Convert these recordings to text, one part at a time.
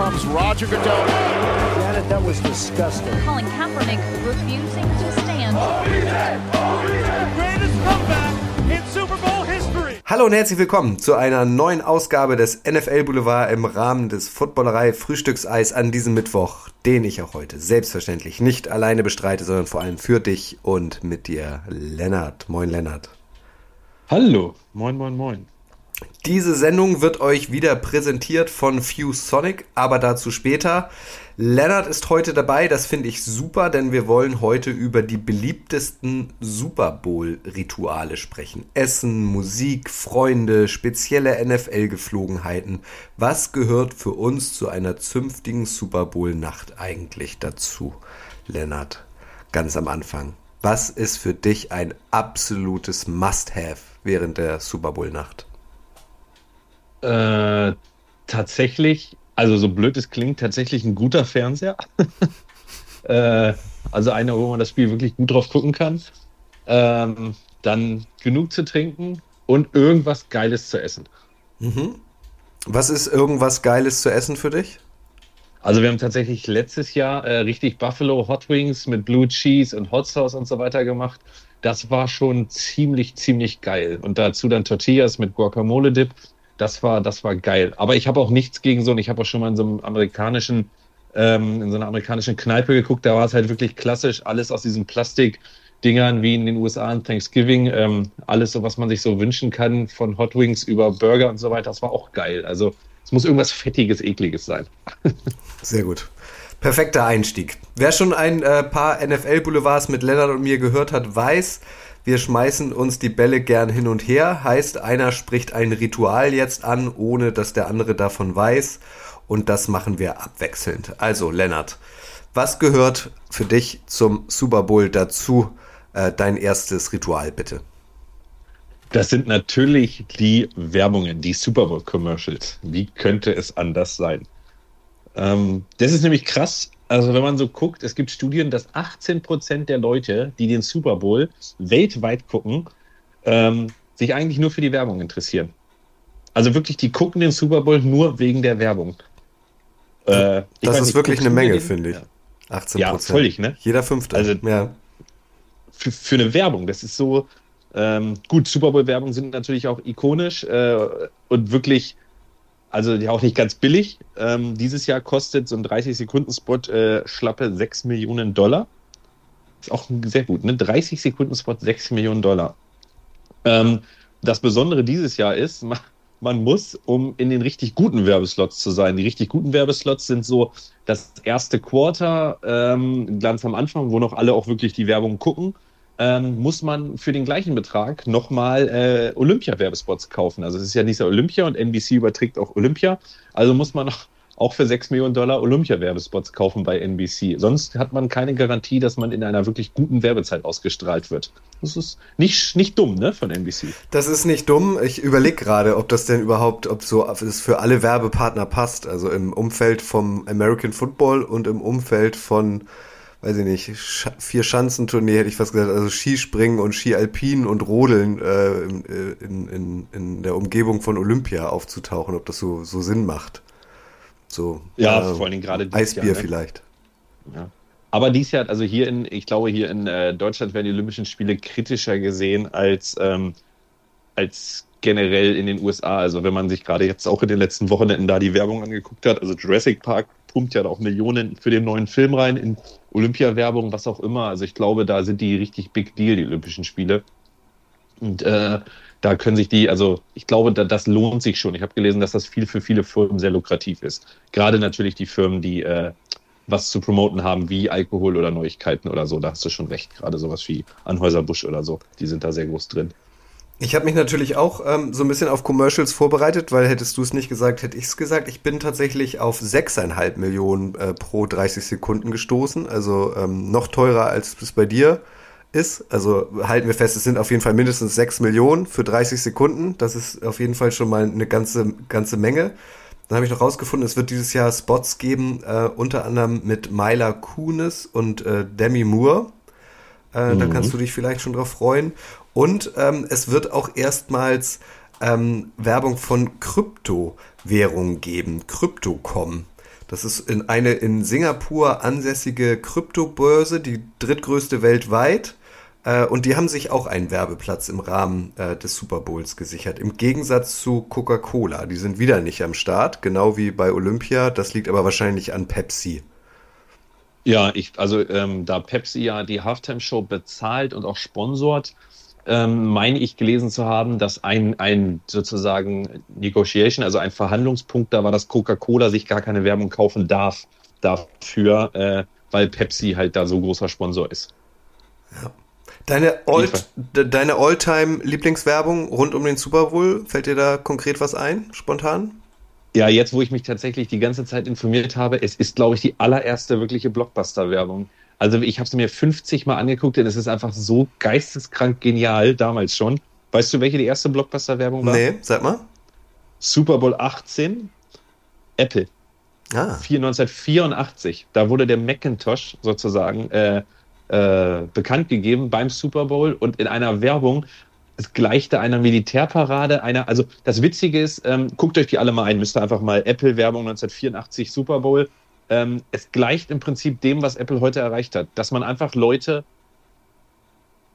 comes Roger Goodell. Janet, that was disgusting. Colin Kaepernick refusing to stand. Greatest comeback in Super Bowl history. Hallo und herzlich willkommen zu einer neuen Ausgabe des NFL Boulevard im Rahmen des Footballerei Frühstückseis an diesem Mittwoch, den ich auch heute selbstverständlich nicht alleine bestreite, sondern vor allem für dich und mit dir, Lennart. Moin, Lennart. Hallo, moin, moin, moin. Diese Sendung wird euch wieder präsentiert von Fuse Sonic, aber dazu später. Lennart ist heute dabei, das finde ich super, denn wir wollen heute über die beliebtesten Super Bowl-Rituale sprechen. Essen, Musik, Freunde, spezielle NFL-Geflogenheiten. Was gehört für uns zu einer zünftigen Super Bowl-Nacht eigentlich dazu, Lennart? Ganz am Anfang. Was ist für dich ein absolutes Must-Have während der Super Bowl-Nacht? Äh, tatsächlich, also so blöd es klingt, tatsächlich ein guter Fernseher. äh, also einer, wo man das Spiel wirklich gut drauf gucken kann. Ähm, dann genug zu trinken und irgendwas Geiles zu essen. Mhm. Was ist irgendwas Geiles zu essen für dich? Also wir haben tatsächlich letztes Jahr äh, richtig Buffalo Hot Wings mit Blue Cheese und Hot Sauce und so weiter gemacht. Das war schon ziemlich, ziemlich geil. Und dazu dann Tortillas mit Guacamole Dip. Das war, das war geil. Aber ich habe auch nichts gegen so, und ich habe auch schon mal in so einem amerikanischen, ähm, in so einer amerikanischen Kneipe geguckt, da war es halt wirklich klassisch, alles aus diesen Plastikdingern wie in den USA an Thanksgiving, ähm, alles so, was man sich so wünschen kann, von Hot Wings über Burger und so weiter, das war auch geil. Also es muss irgendwas Fettiges, Ekliges sein. Sehr gut. Perfekter Einstieg. Wer schon ein äh, paar NFL-Boulevards mit Lennart und mir gehört hat, weiß, wir schmeißen uns die Bälle gern hin und her. Heißt, einer spricht ein Ritual jetzt an, ohne dass der andere davon weiß. Und das machen wir abwechselnd. Also, Lennart, was gehört für dich zum Super Bowl dazu? Äh, dein erstes Ritual, bitte. Das sind natürlich die Werbungen, die Super Bowl Commercials. Wie könnte es anders sein? Ähm, das ist nämlich krass. Also wenn man so guckt, es gibt Studien, dass 18 Prozent der Leute, die den Super Bowl weltweit gucken, ähm, sich eigentlich nur für die Werbung interessieren. Also wirklich, die gucken den Super Bowl nur wegen der Werbung. Äh, das ist nicht, wirklich eine Menge, finde ich. 18 Ja, völlig, ne? Jeder fünfte. Also ja. für, für eine Werbung, das ist so, ähm, gut, Super Bowl-Werbung sind natürlich auch ikonisch äh, und wirklich also ja auch nicht ganz billig. Ähm, dieses Jahr kostet so ein 30-Sekunden-Spot äh, schlappe 6 Millionen Dollar. Ist auch sehr gut, ne? 30-Sekunden-Spot 6 Millionen Dollar. Ähm, das Besondere dieses Jahr ist, man, muss, um in den richtig guten Werbeslots zu sein, die richtig guten Werbeslots sind so das erste Quarter, ähm, ganz am Anfang, wo noch alle auch wirklich die Werbung gucken ähm, muss man für den gleichen Betrag nochmal äh, Olympia-Werbespots kaufen. Also es ist ja dieser Olympia und NBC überträgt auch Olympia. Also muss man noch auch für 6 Millionen Dollar Olympia-Werbespots kaufen bei NBC. Sonst hat man keine Garantie, dass man in einer wirklich guten Werbezeit ausgestrahlt wird. Das ist nicht, nicht dumm, ne, von NBC. Das ist nicht dumm. Ich überlege gerade, ob das denn überhaupt, ob so es für alle Werbepartner passt. Also im Umfeld vom American Football und im Umfeld von weiß ich nicht, Sch vier Schanzentournee hätte ich fast gesagt, also Skispringen und Skialpin und Rodeln äh, in, in, in der Umgebung von Olympia aufzutauchen, ob das so, so Sinn macht. So, ja, äh, vor allen Dingen gerade Eisbier Jahr, ne? vielleicht. Ja. Aber dies Jahr, also hier in, ich glaube, hier in äh, Deutschland werden die Olympischen Spiele kritischer gesehen als, ähm, als generell in den USA. Also wenn man sich gerade jetzt auch in den letzten Wochenenden da die Werbung angeguckt hat, also Jurassic Park pumpt ja auch Millionen für den neuen Film rein, in Olympia-Werbung, was auch immer. Also ich glaube, da sind die richtig big deal, die Olympischen Spiele. Und äh, da können sich die, also ich glaube, da, das lohnt sich schon. Ich habe gelesen, dass das viel für viele Firmen sehr lukrativ ist. Gerade natürlich die Firmen, die äh, was zu promoten haben, wie Alkohol oder Neuigkeiten oder so. Da hast du schon recht. Gerade sowas wie Anhäuser Busch oder so. Die sind da sehr groß drin. Ich habe mich natürlich auch ähm, so ein bisschen auf Commercials vorbereitet, weil hättest du es nicht gesagt, hätte ich es gesagt. Ich bin tatsächlich auf 6,5 Millionen äh, pro 30 Sekunden gestoßen, also ähm, noch teurer als es bei dir ist. Also halten wir fest, es sind auf jeden Fall mindestens 6 Millionen für 30 Sekunden. Das ist auf jeden Fall schon mal eine ganze, ganze Menge. Dann habe ich noch rausgefunden, es wird dieses Jahr Spots geben, äh, unter anderem mit Myla Kunis und äh, Demi Moore. Äh, mhm. Da kannst du dich vielleicht schon drauf freuen. Und ähm, es wird auch erstmals ähm, Werbung von Kryptowährungen geben, Kryptocom. Das ist in eine in Singapur ansässige Kryptobörse, die drittgrößte weltweit. Äh, und die haben sich auch einen Werbeplatz im Rahmen äh, des Super Bowls gesichert. Im Gegensatz zu Coca-Cola. Die sind wieder nicht am Start, genau wie bei Olympia. Das liegt aber wahrscheinlich an Pepsi. Ja, ich, also ähm, da Pepsi ja die Halftime-Show bezahlt und auch sponsort, ähm, meine ich gelesen zu haben, dass ein, ein sozusagen Negotiation, also ein Verhandlungspunkt da war, dass Coca-Cola sich gar keine Werbung kaufen darf dafür, äh, weil Pepsi halt da so großer Sponsor ist. Ja. Deine Old, deine Alltime Lieblingswerbung rund um den Super Bowl, fällt dir da konkret was ein, spontan? Ja, jetzt, wo ich mich tatsächlich die ganze Zeit informiert habe, es ist, glaube ich, die allererste wirkliche Blockbuster-Werbung. Also ich habe es mir 50 Mal angeguckt und es ist einfach so geisteskrank genial, damals schon. Weißt du, welche die erste Blockbuster-Werbung war? Nee, sag mal. Super Bowl 18, Apple. Ah. 1984. Da wurde der Macintosh sozusagen äh, äh, bekannt gegeben beim Super Bowl und in einer Werbung es gleichte einer Militärparade, einer, also das Witzige ist, ähm, guckt euch die alle mal ein, müsst ihr einfach mal Apple-Werbung 1984 Super Bowl ähm, es gleicht im Prinzip dem, was Apple heute erreicht hat. Dass man einfach Leute,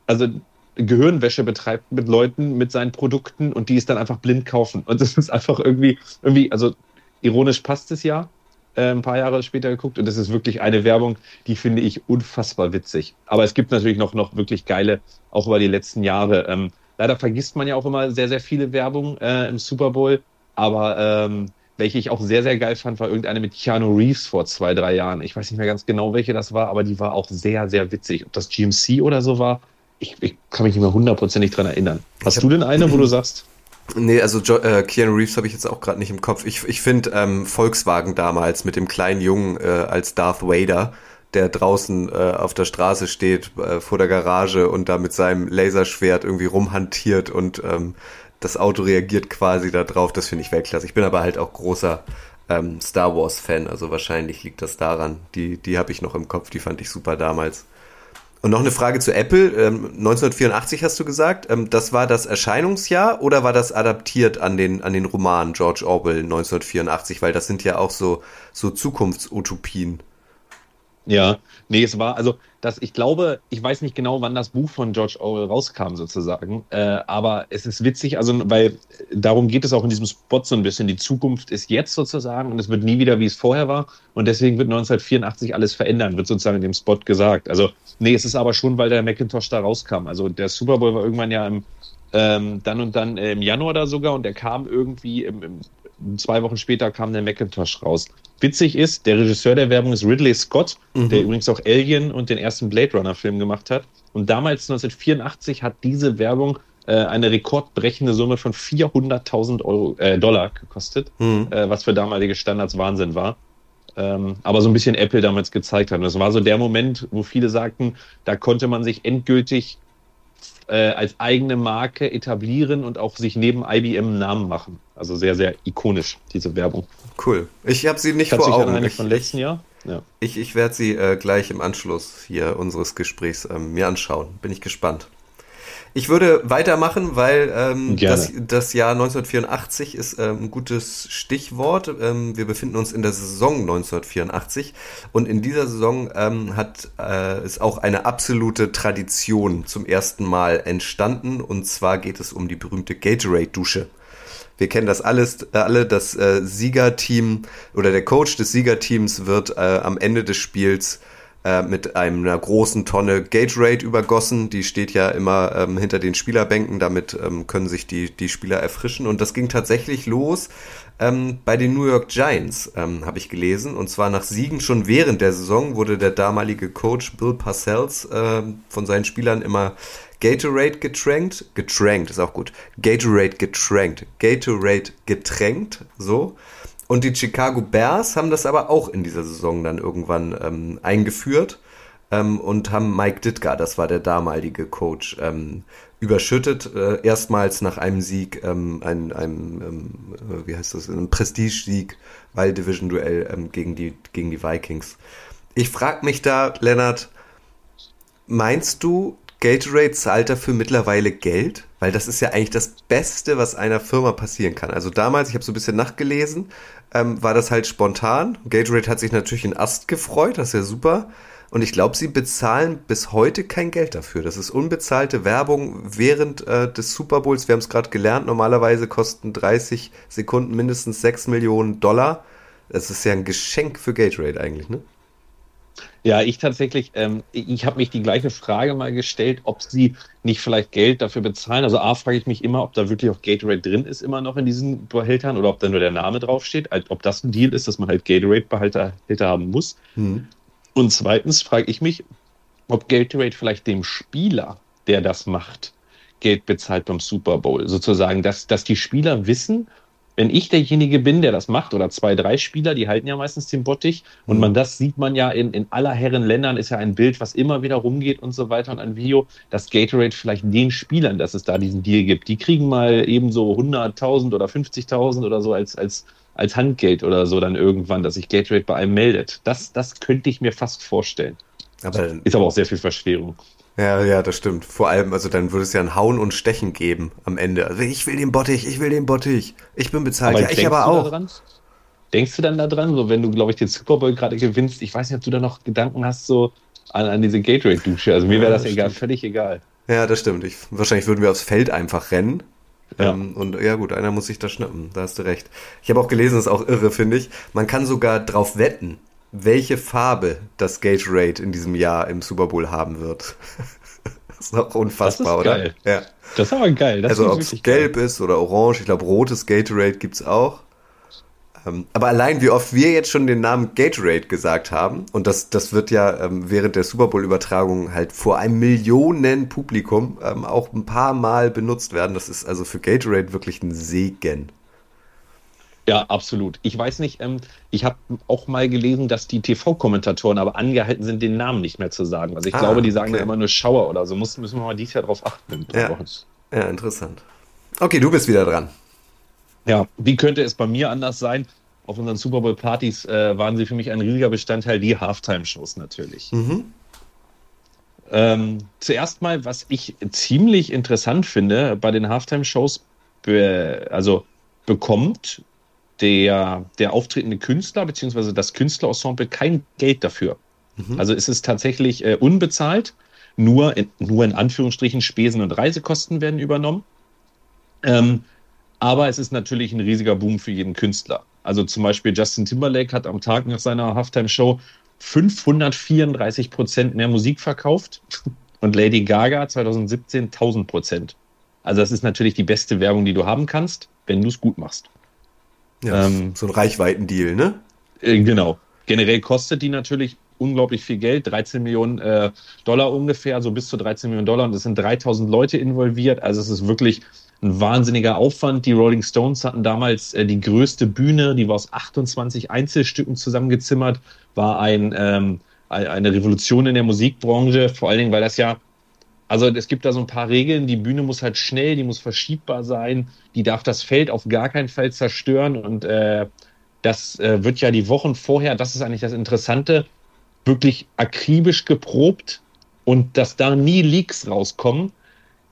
also Gehirnwäsche betreibt mit Leuten, mit seinen Produkten und die es dann einfach blind kaufen. Und das ist einfach irgendwie, irgendwie, also ironisch passt es ja, äh, ein paar Jahre später geguckt und das ist wirklich eine Werbung, die finde ich unfassbar witzig. Aber es gibt natürlich noch, noch wirklich geile, auch über die letzten Jahre. Ähm, leider vergisst man ja auch immer sehr, sehr viele Werbung äh, im Super Bowl, aber ähm, welche ich auch sehr, sehr geil fand, war irgendeine mit Keanu Reeves vor zwei, drei Jahren. Ich weiß nicht mehr ganz genau, welche das war, aber die war auch sehr, sehr witzig. Ob das GMC oder so war, ich, ich kann mich nicht mehr hundertprozentig dran erinnern. Hast du denn eine, wo du sagst? Nee, also jo äh, Keanu Reeves habe ich jetzt auch gerade nicht im Kopf. Ich, ich finde ähm, Volkswagen damals mit dem kleinen Jungen äh, als Darth Vader, der draußen äh, auf der Straße steht, äh, vor der Garage und da mit seinem Laserschwert irgendwie rumhantiert und ähm, das Auto reagiert quasi darauf. Das finde ich Weltklasse. Ich bin aber halt auch großer ähm, Star Wars-Fan, also wahrscheinlich liegt das daran. Die, die habe ich noch im Kopf, die fand ich super damals. Und noch eine Frage zu Apple. Ähm, 1984 hast du gesagt. Ähm, das war das Erscheinungsjahr oder war das adaptiert an den, an den Roman George Orwell 1984? Weil das sind ja auch so, so Zukunftsutopien. Ja, nee, es war, also das, ich glaube, ich weiß nicht genau, wann das Buch von George Orwell rauskam, sozusagen. Äh, aber es ist witzig, also weil darum geht es auch in diesem Spot so ein bisschen. Die Zukunft ist jetzt sozusagen und es wird nie wieder, wie es vorher war. Und deswegen wird 1984 alles verändern, wird sozusagen in dem Spot gesagt. Also, nee, es ist aber schon, weil der Macintosh da rauskam. Also der Super Bowl war irgendwann ja im ähm, dann und dann im Januar da sogar und der kam irgendwie im, im, zwei Wochen später kam der Macintosh raus. Witzig ist, der Regisseur der Werbung ist Ridley Scott, mhm. der übrigens auch Alien und den ersten Blade Runner Film gemacht hat. Und damals 1984 hat diese Werbung äh, eine rekordbrechende Summe von 400.000 Euro äh, Dollar gekostet, mhm. äh, was für damalige Standards Wahnsinn war. Ähm, aber so ein bisschen Apple damals gezeigt hat. Und das war so der Moment, wo viele sagten, da konnte man sich endgültig äh, als eigene Marke etablieren und auch sich neben IBM einen Namen machen. Also sehr, sehr ikonisch, diese Werbung. Cool. Ich habe sie nicht Kannst vor Augen. Ich, von letzten Jahr? Ja. Ich, ich werde sie äh, gleich im Anschluss hier unseres Gesprächs ähm, mir anschauen. Bin ich gespannt. Ich würde weitermachen, weil ähm, das, das Jahr 1984 ist ähm, ein gutes Stichwort. Ähm, wir befinden uns in der Saison 1984 und in dieser Saison ähm, hat äh, ist auch eine absolute Tradition zum ersten Mal entstanden und zwar geht es um die berühmte Gatorade-Dusche. Wir kennen das alles, äh, alle. Das äh, Siegerteam oder der Coach des Siegerteams wird äh, am Ende des Spiels äh, mit einer großen Tonne Gatorade übergossen. Die steht ja immer ähm, hinter den Spielerbänken, damit ähm, können sich die, die Spieler erfrischen. Und das ging tatsächlich los ähm, bei den New York Giants, ähm, habe ich gelesen. Und zwar nach Siegen schon während der Saison wurde der damalige Coach Bill Parcells äh, von seinen Spielern immer Gatorade getränkt, getränkt ist auch gut, Gatorade getränkt, Gatorade getränkt, so. Und die Chicago Bears haben das aber auch in dieser Saison dann irgendwann ähm, eingeführt ähm, und haben Mike Ditka, das war der damalige Coach, ähm, überschüttet. Äh, erstmals nach einem Sieg, ähm, ein, einem, ähm, äh, wie heißt das, ein Prestige-Sieg, weil Division-Duell ähm, gegen, die, gegen die Vikings. Ich frage mich da, Lennart, meinst du, Gatorade zahlt dafür mittlerweile Geld? Weil das ist ja eigentlich das Beste, was einer Firma passieren kann. Also damals, ich habe so ein bisschen nachgelesen, ähm, war das halt spontan. Gatorade hat sich natürlich in Ast gefreut, das ist ja super. Und ich glaube, sie bezahlen bis heute kein Geld dafür. Das ist unbezahlte Werbung während äh, des Super Bowls. Wir haben es gerade gelernt, normalerweise kosten 30 Sekunden mindestens 6 Millionen Dollar. Das ist ja ein Geschenk für Gatorade eigentlich, ne? Ja, ich tatsächlich, ähm, ich habe mich die gleiche Frage mal gestellt, ob sie nicht vielleicht Geld dafür bezahlen. Also A, frage ich mich immer, ob da wirklich auch Gatorade drin ist, immer noch in diesen Behältern oder ob da nur der Name draufsteht, ob das ein Deal ist, dass man halt Gatorade-Behälter haben muss. Hm. Und zweitens frage ich mich, ob Gatorade vielleicht dem Spieler, der das macht, Geld bezahlt beim Super Bowl. Sozusagen, dass, dass die Spieler wissen, wenn ich derjenige bin, der das macht, oder zwei, drei Spieler, die halten ja meistens den Bottich, und man das sieht man ja in, in aller Herren Ländern, ist ja ein Bild, was immer wieder rumgeht und so weiter und ein Video, dass Gatorade vielleicht den Spielern, dass es da diesen Deal gibt, die kriegen mal eben so 100.000 oder 50.000 oder so als, als, als Handgeld oder so dann irgendwann, dass sich Gatorade bei einem meldet. Das, das könnte ich mir fast vorstellen. Aber, ist aber auch sehr viel Verschwörung. Ja, ja, das stimmt. Vor allem, also dann würde es ja ein Hauen und Stechen geben am Ende. Also ich will den Bottich, ich will den Bottich. Ich bin bezahlt, aber ja, ich aber auch. Denkst du dann da dran, so wenn du, glaube ich, den Super Bowl gerade gewinnst, ich weiß nicht, ob du da noch Gedanken hast, so an, an diese Gatorade-Dusche. Also mir wäre das, das egal, völlig egal. Ja, das stimmt. Ich, wahrscheinlich würden wir aufs Feld einfach rennen. Ja. Ähm, und ja gut, einer muss sich da schnappen, da hast du recht. Ich habe auch gelesen, das ist auch irre, finde ich. Man kann sogar drauf wetten, welche Farbe das Gatorade in diesem Jahr im Super Bowl haben wird. das ist auch unfassbar, das ist oder? Ja. Das ist aber geil. Das also ob es gelb geil. ist oder orange, ich glaube rotes Gatorade gibt es auch. Ähm, aber allein wie oft wir jetzt schon den Namen Gatorade gesagt haben, und das, das wird ja ähm, während der Super Bowl-Übertragung halt vor einem Millionen Publikum ähm, auch ein paar Mal benutzt werden, das ist also für Gatorade wirklich ein Segen. Ja, absolut. Ich weiß nicht, ähm, ich habe auch mal gelesen, dass die TV-Kommentatoren aber angehalten sind, den Namen nicht mehr zu sagen. Also ich ah, glaube, die sagen okay. ja immer nur Schauer oder so. Muss, müssen wir mal dieses Jahr drauf achten. Ja. ja, interessant. Okay, du bist wieder dran. Ja, wie könnte es bei mir anders sein? Auf unseren Super Bowl-Partys äh, waren sie für mich ein riesiger Bestandteil, die Halftime-Shows natürlich. Mhm. Ähm, zuerst mal, was ich ziemlich interessant finde bei den Halftime-Shows, also bekommt der, der auftretende Künstler bzw. das Künstlerensemble kein Geld dafür. Mhm. Also es ist tatsächlich äh, unbezahlt, nur in, nur in Anführungsstrichen Spesen und Reisekosten werden übernommen. Ähm, aber es ist natürlich ein riesiger Boom für jeden Künstler. Also zum Beispiel Justin Timberlake hat am Tag nach seiner Halftime-Show 534 Prozent mehr Musik verkauft und Lady Gaga 2017 1000 Prozent. Also das ist natürlich die beste Werbung, die du haben kannst, wenn du es gut machst. Ja, ähm, so ein Reichweitendeal, ne? Äh, genau. Generell kostet die natürlich unglaublich viel Geld, 13 Millionen äh, Dollar ungefähr, so bis zu 13 Millionen Dollar. Und es sind 3000 Leute involviert. Also es ist wirklich ein wahnsinniger Aufwand. Die Rolling Stones hatten damals äh, die größte Bühne, die war aus 28 Einzelstücken zusammengezimmert, war ein, ähm, eine Revolution in der Musikbranche, vor allen Dingen, weil das ja also es gibt da so ein paar Regeln. Die Bühne muss halt schnell, die muss verschiebbar sein, die darf das Feld auf gar keinen Fall zerstören. Und äh, das äh, wird ja die Wochen vorher, das ist eigentlich das Interessante, wirklich akribisch geprobt und dass da nie Leaks rauskommen,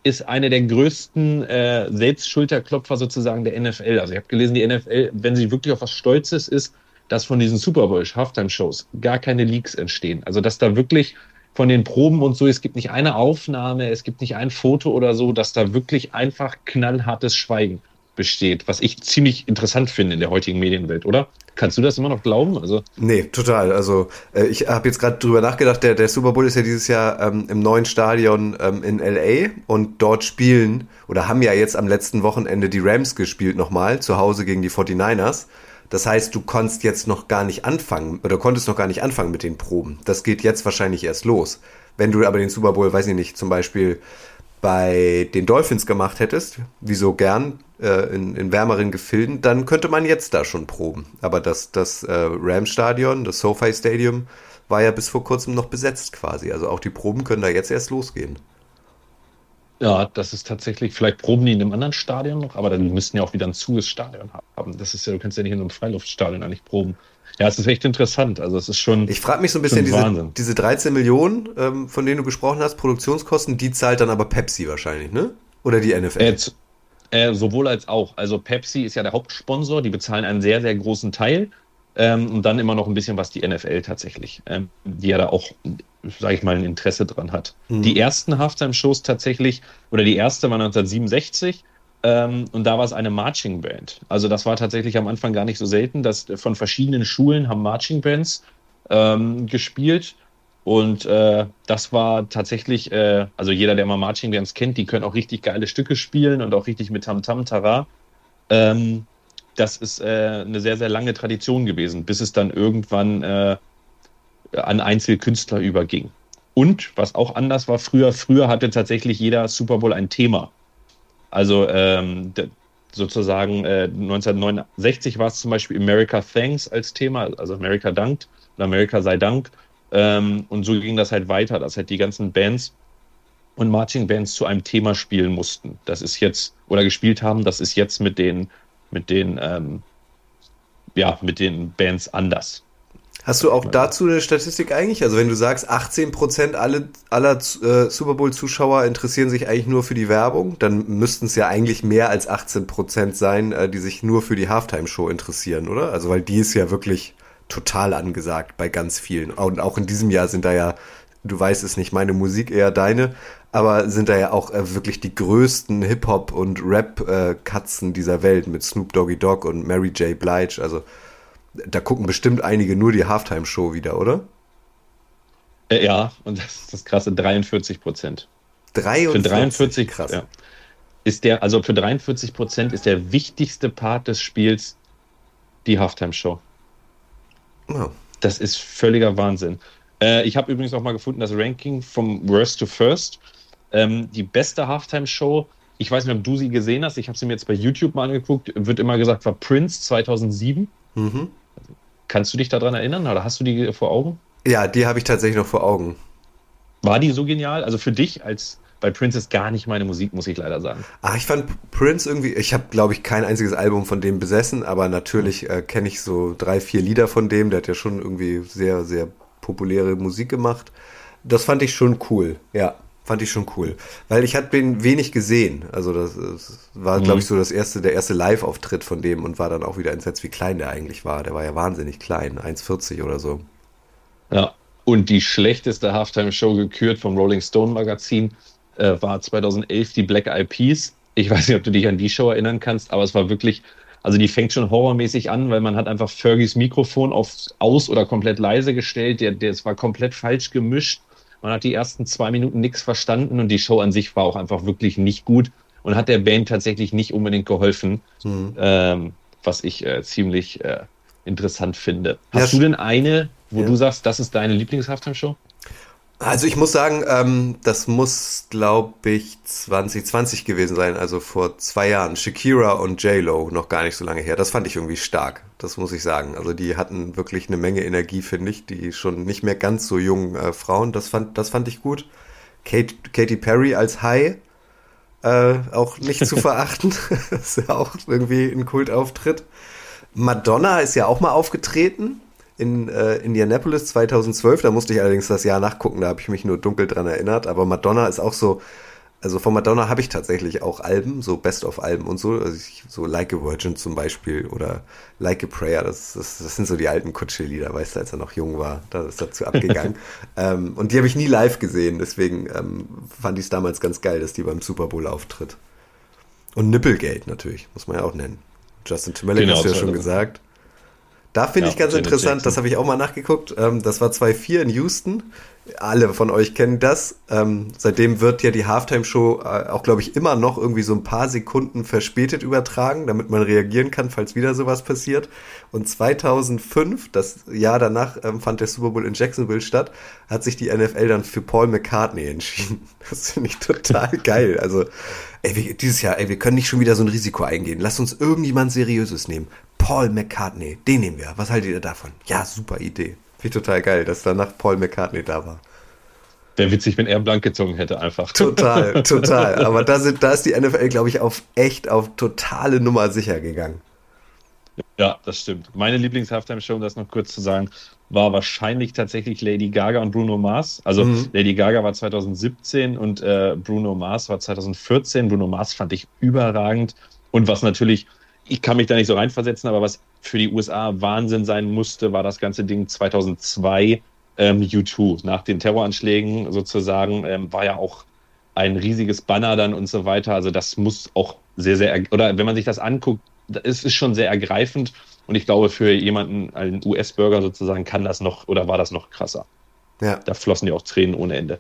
ist eine der größten äh, Selbstschulterklopfer sozusagen der NFL. Also ich habe gelesen, die NFL, wenn sie wirklich auf was Stolzes ist, dass von diesen Super Bowl Halftime Shows gar keine Leaks entstehen. Also dass da wirklich von den Proben und so, es gibt nicht eine Aufnahme, es gibt nicht ein Foto oder so, dass da wirklich einfach knallhartes Schweigen besteht, was ich ziemlich interessant finde in der heutigen Medienwelt, oder? Kannst du das immer noch glauben? Also nee, total. Also äh, ich habe jetzt gerade drüber nachgedacht, der, der Super Bowl ist ja dieses Jahr ähm, im neuen Stadion ähm, in LA und dort spielen oder haben ja jetzt am letzten Wochenende die Rams gespielt nochmal, zu Hause gegen die 49ers. Das heißt, du konntest jetzt noch gar nicht anfangen oder konntest noch gar nicht anfangen mit den Proben. Das geht jetzt wahrscheinlich erst los. Wenn du aber den Super Bowl, weiß ich nicht, zum Beispiel bei den Dolphins gemacht hättest, wie so gern äh, in, in wärmeren Gefilden, dann könnte man jetzt da schon proben. Aber das, das äh, Rams-Stadion, das SoFi Stadium, war ja bis vor kurzem noch besetzt quasi. Also auch die Proben können da jetzt erst losgehen. Ja, das ist tatsächlich, vielleicht proben die in einem anderen Stadion noch, aber dann müssten ja auch wieder ein zuges Stadion haben. Das ist ja, du kannst ja nicht in so einem Freiluftstadion eigentlich proben. Ja, es ist echt interessant. Also es ist schon. Ich frage mich so ein bisschen, diese, diese 13 Millionen, ähm, von denen du gesprochen hast, Produktionskosten, die zahlt dann aber Pepsi wahrscheinlich, ne? Oder die NFL? Äh, äh, sowohl als auch. Also Pepsi ist ja der Hauptsponsor, die bezahlen einen sehr, sehr großen Teil. Ähm, und dann immer noch ein bisschen was die NFL tatsächlich, ähm, die ja da auch, sage ich mal, ein Interesse dran hat. Mhm. Die ersten Halftime-Shows tatsächlich, oder die erste war 1967 ähm, und da war es eine Marching Band. Also das war tatsächlich am Anfang gar nicht so selten, dass von verschiedenen Schulen haben Marching Bands ähm, gespielt. Und äh, das war tatsächlich, äh, also jeder, der mal Marching Bands kennt, die können auch richtig geile Stücke spielen und auch richtig mit Tam Tam Tara. Ähm, das ist äh, eine sehr, sehr lange Tradition gewesen, bis es dann irgendwann äh, an Einzelkünstler überging. Und was auch anders war früher, früher hatte tatsächlich jeder Super Bowl ein Thema. Also ähm, sozusagen äh, 1969 war es zum Beispiel America Thanks als Thema, also America dankt oder America sei Dank. Ähm, und so ging das halt weiter, dass halt die ganzen Bands und Marching Bands zu einem Thema spielen mussten. Das ist jetzt, oder gespielt haben, das ist jetzt mit den mit den, ähm, ja, mit den Bands anders. Hast du auch dazu eine Statistik eigentlich? Also wenn du sagst, 18% alle, aller äh, Super Bowl-Zuschauer interessieren sich eigentlich nur für die Werbung, dann müssten es ja eigentlich mehr als 18% sein, äh, die sich nur für die Halftime-Show interessieren, oder? Also weil die ist ja wirklich total angesagt bei ganz vielen. Und auch in diesem Jahr sind da ja, du weißt es nicht, meine Musik eher deine, aber sind da ja auch äh, wirklich die größten Hip-Hop- und Rap-Katzen äh, dieser Welt mit Snoop Doggy Dogg und Mary J. Blige. Also da gucken bestimmt einige nur die Halftime-Show wieder, oder? Äh, ja, und das ist das krasse, 43 Prozent. 43? Für 43, krass. Ja, ist der, also für 43 Prozent ist der wichtigste Part des Spiels die Halftime-Show. Oh. Das ist völliger Wahnsinn. Äh, ich habe übrigens auch mal gefunden, das Ranking vom Worst to First ähm, die beste Halftime-Show, ich weiß nicht, ob du sie gesehen hast, ich habe sie mir jetzt bei YouTube mal angeguckt, wird immer gesagt, war Prince 2007. Mhm. Kannst du dich daran erinnern oder hast du die vor Augen? Ja, die habe ich tatsächlich noch vor Augen. War die so genial? Also für dich als bei Prince ist gar nicht meine Musik, muss ich leider sagen. Ah, ich fand Prince irgendwie, ich habe glaube ich kein einziges Album von dem besessen, aber natürlich äh, kenne ich so drei, vier Lieder von dem. Der hat ja schon irgendwie sehr, sehr populäre Musik gemacht. Das fand ich schon cool, ja. Fand ich schon cool. Weil ich hatte ihn wenig gesehen. Also das, das war, mhm. glaube ich, so das erste, der erste Live-Auftritt von dem und war dann auch wieder entsetzt, wie klein der eigentlich war. Der war ja wahnsinnig klein, 1,40 oder so. Ja. Und die schlechteste Halftime-Show gekürt vom Rolling Stone Magazin äh, war 2011 die Black Eyed Peas. Ich weiß nicht, ob du dich an die Show erinnern kannst, aber es war wirklich, also die fängt schon horrormäßig an, weil man hat einfach Fergies Mikrofon auf aus oder komplett leise gestellt. Der, der, es war komplett falsch gemischt man hat die ersten zwei Minuten nichts verstanden und die Show an sich war auch einfach wirklich nicht gut und hat der Band tatsächlich nicht unbedingt geholfen, mhm. ähm, was ich äh, ziemlich äh, interessant finde. Hast ja, du denn eine, wo ja. du sagst, das ist deine Lieblings-Halftime-Show? Also ich muss sagen, ähm, das muss, glaube ich, 2020 gewesen sein, also vor zwei Jahren. Shakira und J-Lo, noch gar nicht so lange her. Das fand ich irgendwie stark, das muss ich sagen. Also die hatten wirklich eine Menge Energie, finde ich, die schon nicht mehr ganz so jungen äh, Frauen. Das fand, das fand ich gut. Kate, Katy Perry als High, äh, auch nicht zu verachten. das ist ja auch irgendwie ein Kultauftritt. Madonna ist ja auch mal aufgetreten in äh, Indianapolis 2012. Da musste ich allerdings das Jahr nachgucken, da habe ich mich nur dunkel dran erinnert. Aber Madonna ist auch so, also von Madonna habe ich tatsächlich auch Alben, so Best-of-Alben und so. Also ich, so Like a Virgin zum Beispiel oder Like a Prayer. Das, das, das sind so die alten Kutsche-Lieder, weißt du, als er noch jung war. Da ist dazu abgegangen. ähm, und die habe ich nie live gesehen, deswegen ähm, fand ich es damals ganz geil, dass die beim Super Bowl auftritt. Und Nippelgate natürlich, muss man ja auch nennen. Justin Timberlake genau, hast du ja schon gesagt. Da finde ja, ich ganz Janet interessant, Jackson. das habe ich auch mal nachgeguckt. Ähm, das war 2-4 in Houston. Alle von euch kennen das. Ähm, seitdem wird ja die Halftime-Show äh, auch, glaube ich, immer noch irgendwie so ein paar Sekunden verspätet übertragen, damit man reagieren kann, falls wieder sowas passiert. Und 2005, das Jahr danach, ähm, fand der Super Bowl in Jacksonville statt, hat sich die NFL dann für Paul McCartney entschieden. Das finde ich total geil. Also, ey, wir, dieses Jahr, ey, wir können nicht schon wieder so ein Risiko eingehen. Lass uns irgendjemand Seriöses nehmen. Paul McCartney, den nehmen wir. Was haltet ihr davon? Ja, super Idee. Finde ich total geil, dass danach Paul McCartney da war. Wäre witzig, wenn er blank gezogen hätte, einfach. Total, total. Aber da, sind, da ist die NFL, glaube ich, auf echt auf totale Nummer sicher gegangen. Ja, das stimmt. Meine Lieblings-Halftime-Show, um das noch kurz zu sagen, war wahrscheinlich tatsächlich Lady Gaga und Bruno Mars. Also mhm. Lady Gaga war 2017 und äh, Bruno Mars war 2014. Bruno Mars fand ich überragend. Und was natürlich, ich kann mich da nicht so reinversetzen, aber was für die USA Wahnsinn sein musste, war das ganze Ding 2002 ähm, U2. Nach den Terroranschlägen sozusagen ähm, war ja auch ein riesiges Banner dann und so weiter. Also das muss auch sehr, sehr, oder wenn man sich das anguckt, es ist schon sehr ergreifend. Und ich glaube, für jemanden, einen US-Bürger sozusagen, kann das noch oder war das noch krasser. Ja. Da flossen ja auch Tränen ohne Ende.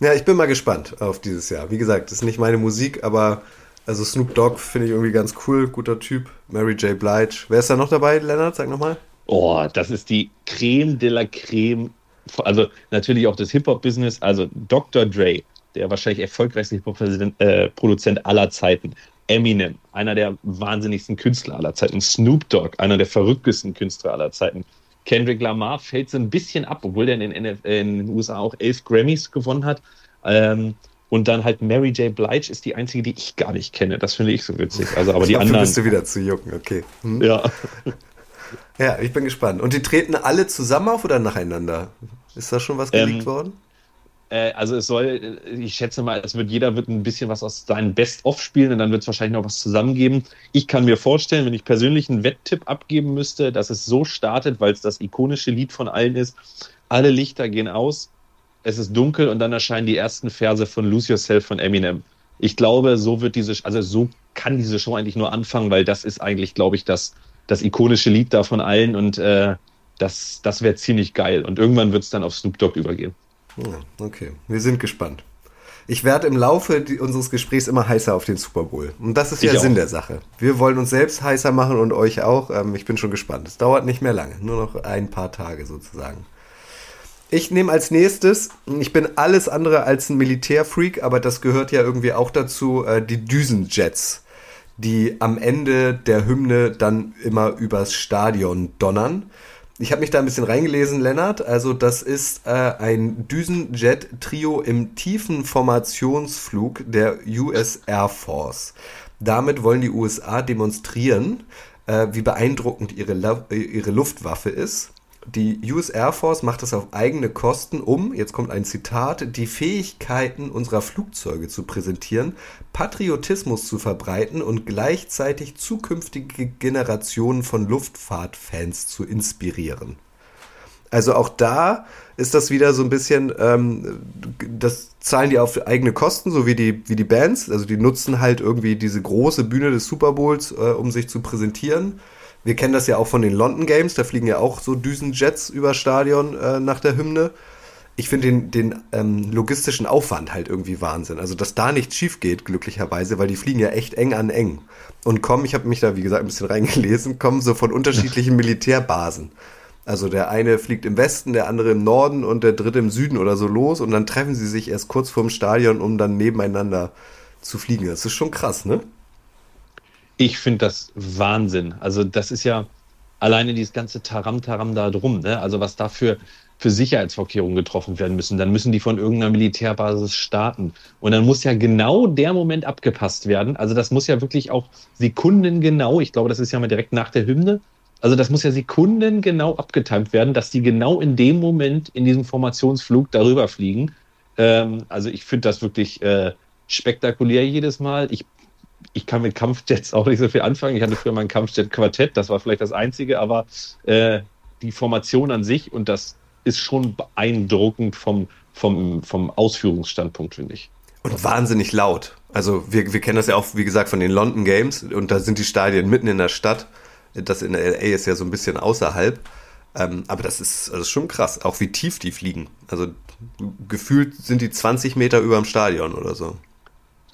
Ja, ich bin mal gespannt auf dieses Jahr. Wie gesagt, das ist nicht meine Musik, aber also Snoop Dogg finde ich irgendwie ganz cool, guter Typ. Mary J. Blige. Wer ist da noch dabei, Lennart? Sag nochmal. Oh, das ist die Creme de la Creme. Also natürlich auch das Hip-Hop-Business. Also Dr. Dre, der wahrscheinlich erfolgreichste Hip-Hop-Produzent äh, aller Zeiten. Eminem, einer der wahnsinnigsten Künstler aller Zeiten. Snoop Dogg, einer der verrücktesten Künstler aller Zeiten. Kendrick Lamar fällt so ein bisschen ab, obwohl der in den, in den USA auch elf Grammys gewonnen hat. Ähm, und dann halt Mary J. Blige ist die einzige, die ich gar nicht kenne. Das finde ich so witzig. Also, aber die anderen. bist du wieder zu jucken, okay. Hm? Ja. Ja, ich bin gespannt. Und die treten alle zusammen auf oder nacheinander? Ist da schon was geleakt ähm, worden? Äh, also es soll, ich schätze mal, es wird jeder wird ein bisschen was aus seinem Best-of spielen und dann wird es wahrscheinlich noch was zusammengeben. Ich kann mir vorstellen, wenn ich persönlich einen Wetttipp abgeben müsste, dass es so startet, weil es das ikonische Lied von allen ist. Alle Lichter gehen aus, es ist dunkel und dann erscheinen die ersten Verse von Lose Yourself von Eminem. Ich glaube, so wird diese, also so kann diese Show eigentlich nur anfangen, weil das ist eigentlich, glaube ich, das, das ikonische Lied da von allen und äh, das, das wäre ziemlich geil. Und irgendwann wird es dann auf Snoop Dogg übergehen. Ja, okay, wir sind gespannt. Ich werde im Laufe unseres Gesprächs immer heißer auf den Super Bowl. Und das ist ja Sinn der Sache. Wir wollen uns selbst heißer machen und euch auch. Ähm, ich bin schon gespannt. Es dauert nicht mehr lange, nur noch ein paar Tage sozusagen. Ich nehme als nächstes, ich bin alles andere als ein Militärfreak, aber das gehört ja irgendwie auch dazu, äh, die Düsenjets, die am Ende der Hymne dann immer übers Stadion donnern. Ich habe mich da ein bisschen reingelesen, Lennart. Also das ist äh, ein Düsenjet-Trio im tiefen Formationsflug der US Air Force. Damit wollen die USA demonstrieren, äh, wie beeindruckend ihre, ihre Luftwaffe ist die US Air Force macht es auf eigene Kosten, um, jetzt kommt ein Zitat, die Fähigkeiten unserer Flugzeuge zu präsentieren, Patriotismus zu verbreiten und gleichzeitig zukünftige Generationen von Luftfahrtfans zu inspirieren. Also auch da ist das wieder so ein bisschen, ähm, das zahlen die auf eigene Kosten, so wie die, wie die Bands. Also die nutzen halt irgendwie diese große Bühne des Super Bowls, äh, um sich zu präsentieren wir kennen das ja auch von den London Games, da fliegen ja auch so Düsenjets über Stadion äh, nach der Hymne. Ich finde den, den ähm, logistischen Aufwand halt irgendwie Wahnsinn. Also, dass da nichts schief geht, glücklicherweise, weil die fliegen ja echt eng an eng. Und kommen, ich habe mich da, wie gesagt, ein bisschen reingelesen, kommen so von unterschiedlichen Militärbasen. Also der eine fliegt im Westen, der andere im Norden und der dritte im Süden oder so los und dann treffen sie sich erst kurz vorm Stadion, um dann nebeneinander zu fliegen. Das ist schon krass, ne? Ich finde das Wahnsinn. Also das ist ja alleine dieses ganze Taram-Taram da drum, ne? Also was da für, für Sicherheitsvorkehrungen getroffen werden müssen. Dann müssen die von irgendeiner Militärbasis starten. Und dann muss ja genau der Moment abgepasst werden. Also das muss ja wirklich auch sekundengenau, ich glaube, das ist ja mal direkt nach der Hymne. Also das muss ja sekundengenau abgetimt werden, dass die genau in dem Moment in diesem Formationsflug darüber fliegen. Ähm, also ich finde das wirklich äh, spektakulär jedes Mal. Ich ich kann mit Kampfjets auch nicht so viel anfangen. Ich hatte früher mal ein Kampfjet-Quartett, das war vielleicht das einzige, aber äh, die Formation an sich und das ist schon beeindruckend vom, vom, vom Ausführungsstandpunkt, finde ich. Und wahnsinnig laut. Also wir, wir kennen das ja auch, wie gesagt, von den London Games und da sind die Stadien mitten in der Stadt. Das in LA ist ja so ein bisschen außerhalb. Ähm, aber das ist, das ist schon krass, auch wie tief die fliegen. Also gefühlt sind die 20 Meter über dem Stadion oder so.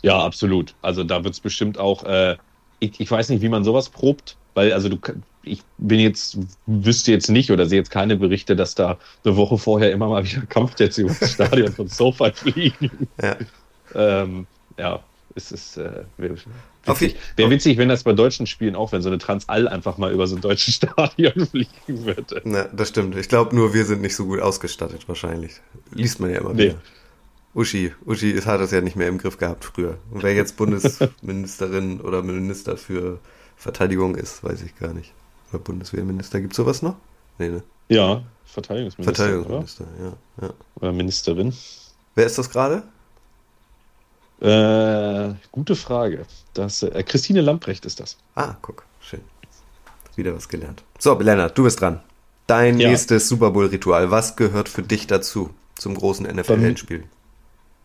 Ja, absolut. Also da wird es bestimmt auch, äh, ich, ich weiß nicht, wie man sowas probt, weil also du ich bin jetzt, wüsste jetzt nicht oder sehe jetzt keine Berichte, dass da eine Woche vorher immer mal wieder Kampfjets über das Stadion von Sofa fliegen. Ja. ähm, ja, es ist äh, witzig. Wäre witzig, wenn das bei deutschen Spielen auch, wenn so eine Transall einfach mal über so ein deutsches Stadion fliegen würde. Na, das stimmt. Ich glaube nur, wir sind nicht so gut ausgestattet wahrscheinlich. Liest man ja immer Nee. wieder. Uschi, Uschi hat das ja nicht mehr im Griff gehabt früher. Und wer jetzt Bundesministerin oder Minister für Verteidigung ist, weiß ich gar nicht. Oder Bundeswehrminister, gibt sowas noch? Nee, ne? Ja, Verteidigungsminister. Verteidigungsminister, ja, ja. Oder? oder Ministerin. Wer ist das gerade? Äh, gute Frage. Das, äh, Christine Lamprecht ist das. Ah, guck, schön. Wieder was gelernt. So, Lennart, du bist dran. Dein Ja. nächstes Super Bowl-Ritual. Was gehört für dich dazu, zum großen NFL-Endspiel?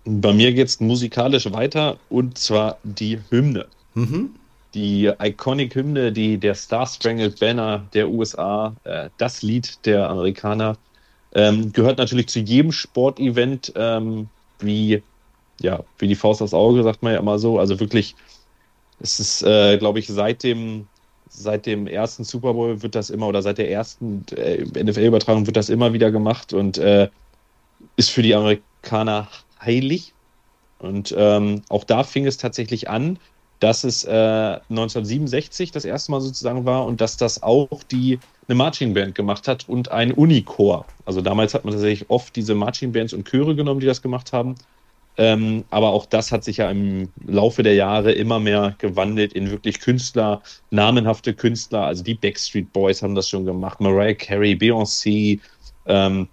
Bei mir geht es musikalisch weiter und zwar die Hymne. Mhm. Die Iconic-Hymne, die der Star Spangled Banner der USA, äh, das Lied der Amerikaner, ähm, gehört natürlich zu jedem Sportevent ähm, wie, ja, wie die Faust aufs Auge, sagt man ja immer so. Also wirklich, es ist, äh, glaube ich, seit dem, seit dem ersten Super Bowl wird das immer oder seit der ersten äh, NFL-Übertragung wird das immer wieder gemacht und äh, ist für die Amerikaner heilig. Und ähm, auch da fing es tatsächlich an, dass es äh, 1967 das erste Mal sozusagen war und dass das auch die eine Marching Band gemacht hat und ein Unichor. Also damals hat man tatsächlich oft diese Marching Bands und Chöre genommen, die das gemacht haben. Ähm, aber auch das hat sich ja im Laufe der Jahre immer mehr gewandelt in wirklich Künstler, namenhafte Künstler. Also die Backstreet Boys haben das schon gemacht, Mariah Carey, Beyoncé, ähm,